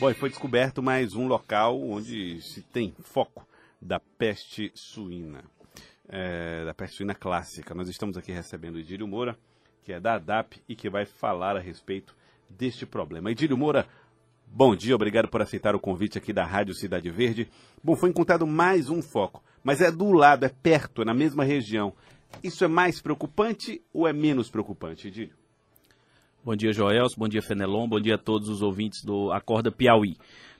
Bom, e foi descoberto mais um local onde se tem foco da peste suína, é, da peste suína clássica. Nós estamos aqui recebendo o Idílio Moura, que é da ADAP e que vai falar a respeito deste problema. Idílio Moura, bom dia, obrigado por aceitar o convite aqui da Rádio Cidade Verde. Bom, foi encontrado mais um foco, mas é do lado, é perto, é na mesma região. Isso é mais preocupante ou é menos preocupante, Idílio? Bom dia, Joelso. Bom dia, Fenelon. Bom dia a todos os ouvintes do Acorda Piauí.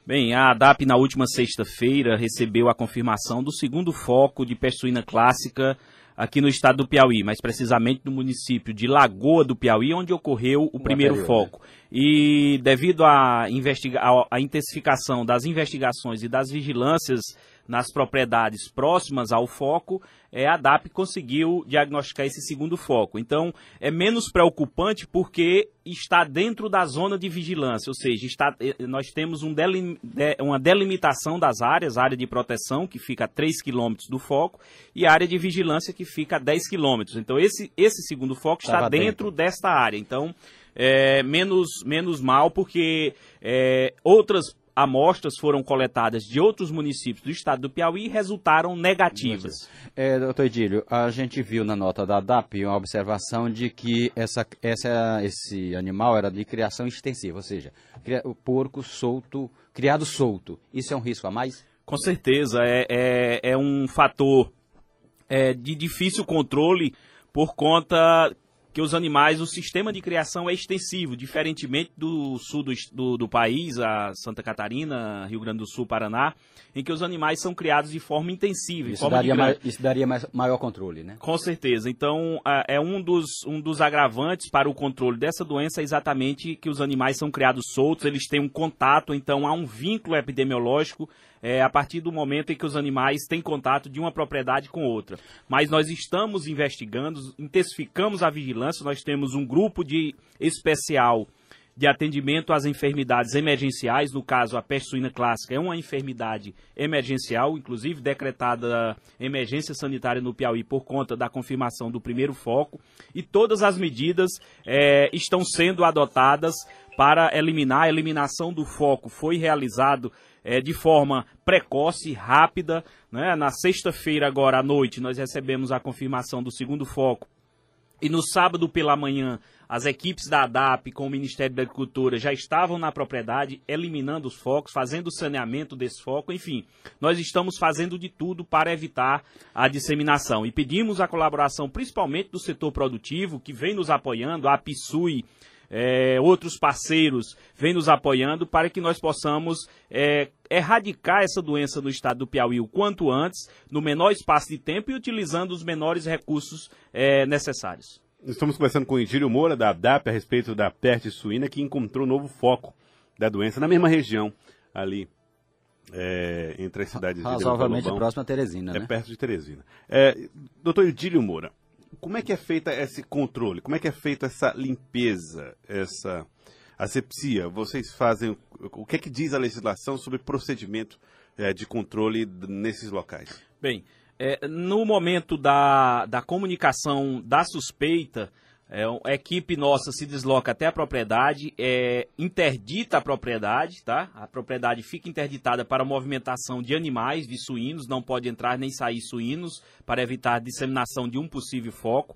Bem, a ADAP na última sexta-feira recebeu a confirmação do segundo foco de peste clássica aqui no estado do Piauí, mais precisamente no município de Lagoa do Piauí, onde ocorreu o primeiro foco. Né? E devido à, à intensificação das investigações e das vigilâncias nas propriedades próximas ao foco, é, a DAP conseguiu diagnosticar esse segundo foco. Então, é menos preocupante porque está dentro da zona de vigilância, ou seja, está, eh, nós temos um delim, de, uma delimitação das áreas, área de proteção, que fica a 3 quilômetros do foco, e área de vigilância, que fica a 10 quilômetros. Então, esse, esse segundo foco está dentro, dentro desta área. Então, é, menos, menos mal, porque é, outras amostras foram coletadas de outros municípios do estado do Piauí e resultaram negativas. É, doutor Edílio, a gente viu na nota da DAP uma observação de que essa, essa, esse animal era de criação extensiva, ou seja, o porco solto, criado solto. Isso é um risco a mais? Com certeza, é, é, é um fator é, de difícil controle por conta que os animais, o sistema de criação é extensivo, diferentemente do sul do, do, do, país, a Santa Catarina, Rio Grande do Sul, Paraná, em que os animais são criados de forma intensiva. Isso, forma daria, mais, isso daria mais, maior controle, né? Com certeza. Então, é um dos, um dos agravantes para o controle dessa doença é exatamente que os animais são criados soltos, eles têm um contato, então há um vínculo epidemiológico é, a partir do momento em que os animais têm contato de uma propriedade com outra. Mas nós estamos investigando, intensificamos a vigilância, nós temos um grupo de especial de atendimento às enfermidades emergenciais, no caso a peste suína clássica é uma enfermidade emergencial, inclusive decretada emergência sanitária no Piauí por conta da confirmação do primeiro foco, e todas as medidas é, estão sendo adotadas para eliminar. A eliminação do foco foi realizado é, de forma precoce, rápida. Né? Na sexta-feira, agora à noite, nós recebemos a confirmação do segundo foco. E no sábado pela manhã, as equipes da ADAP com o Ministério da Agricultura já estavam na propriedade, eliminando os focos, fazendo o saneamento desse foco. Enfim, nós estamos fazendo de tudo para evitar a disseminação. E pedimos a colaboração principalmente do setor produtivo, que vem nos apoiando, a PISUI, é, outros parceiros vêm nos apoiando para que nós possamos é, erradicar essa doença no estado do Piauí o quanto antes, no menor espaço de tempo e utilizando os menores recursos é, necessários. Estamos conversando com o Egílio Moura, da ADAP, a respeito da peste suína, que encontrou um novo foco da doença na mesma região, ali, é, entre as cidades Razoavelmente de próximo a Teresina, é né? perto de Teresina. É, doutor Edílio Moura, como é que é feita esse controle? Como é que é feita essa limpeza, essa asepsia? Vocês fazem. O que é que diz a legislação sobre procedimento é, de controle nesses locais? Bem, é, no momento da, da comunicação da suspeita, é, a equipe nossa se desloca até a propriedade, é, interdita a propriedade, tá? A propriedade fica interditada para movimentação de animais, de suínos, não pode entrar nem sair suínos para evitar disseminação de um possível foco.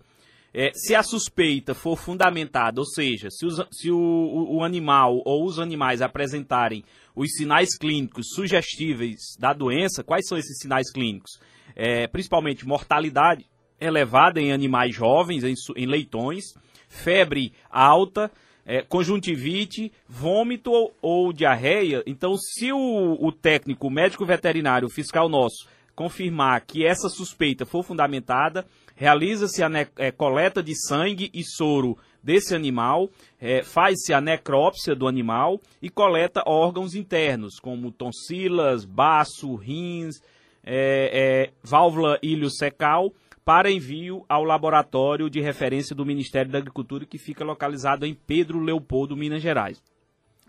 É, se a suspeita for fundamentada, ou seja, se, os, se o, o, o, animal ou os animais apresentarem os sinais clínicos sugestíveis da doença, quais são esses sinais clínicos? É, principalmente mortalidade, elevada em animais jovens, em, em leitões, febre alta, é, conjuntivite, vômito ou, ou, diarreia. Então, se o, o técnico, o médico veterinário, o fiscal nosso, confirmar que essa suspeita for fundamentada, realiza-se a é, coleta de sangue e soro desse animal, é, faz-se a necrópsia do animal e coleta órgãos internos, como tonsilas, baço, rins, é, é válvula ilho-secal para envio ao laboratório de referência do Ministério da Agricultura, que fica localizado em Pedro Leopoldo, Minas Gerais.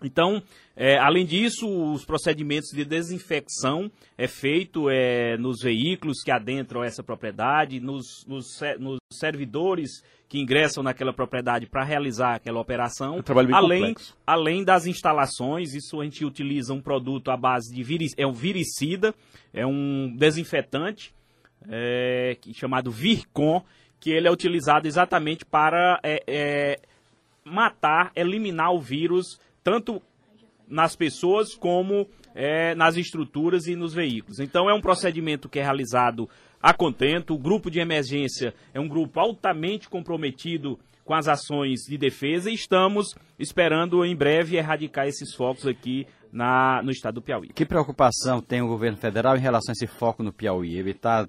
Então, é, além disso, os procedimentos de desinfecção é feito é, nos veículos que adentram essa propriedade, nos, nos, nos servidores que ingressam naquela propriedade para realizar aquela operação. É trabalho bem além, complexo. além das instalações, isso a gente utiliza um produto à base de viri, é um viricida, é um desinfetante é, chamado Vircon, que ele é utilizado exatamente para é, é, matar, eliminar o vírus, tanto nas pessoas como é, nas estruturas e nos veículos. Então é um procedimento que é realizado a contento. O grupo de emergência é um grupo altamente comprometido com as ações de defesa e estamos esperando em breve erradicar esses focos aqui na, no estado do Piauí. Que preocupação tem o governo federal em relação a esse foco no Piauí? Ele está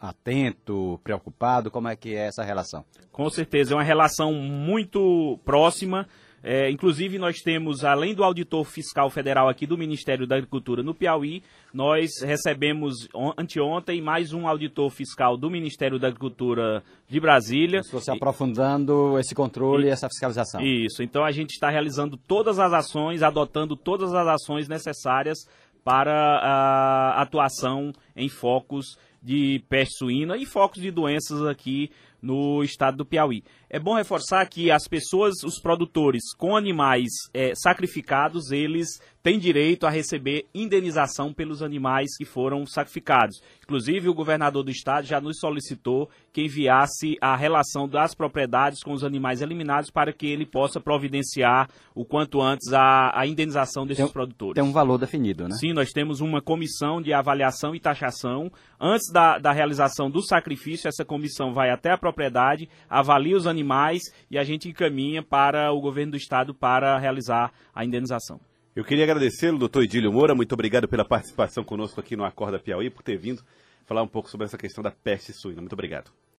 atento, preocupado? Como é que é essa relação? Com certeza, é uma relação muito próxima. É, inclusive, nós temos, além do auditor fiscal federal aqui do Ministério da Agricultura no Piauí, nós recebemos on- anteontem mais um auditor fiscal do Ministério da Agricultura de Brasília. Estou se aprofundando esse controle e essa fiscalização. Isso, então a gente está realizando todas as ações, adotando todas as ações necessárias para a atuação em focos de peste suína e focos de doenças aqui no estado do Piauí. É bom reforçar que as pessoas, os produtores com animais eh, sacrificados, eles têm direito a receber indenização pelos animais que foram sacrificados. Inclusive, o governador do estado já nos solicitou que enviasse a relação das propriedades com os animais eliminados para que ele possa providenciar o quanto antes a, a indenização desses Tem- produtores. Tem um valor definido, né? Sim, nós temos uma comissão de avaliação e taxação. Antes da, da realização do sacrifício, essa comissão vai até a propriedade, avalia os animais e a gente encaminha para o governo do estado para realizar a indenização. Eu queria agradecê-lo, doutor Idílio Moura, muito obrigado pela participação conosco aqui no Acorda Piauí, por ter vindo falar um pouco sobre essa questão da peste suína. Muito obrigado.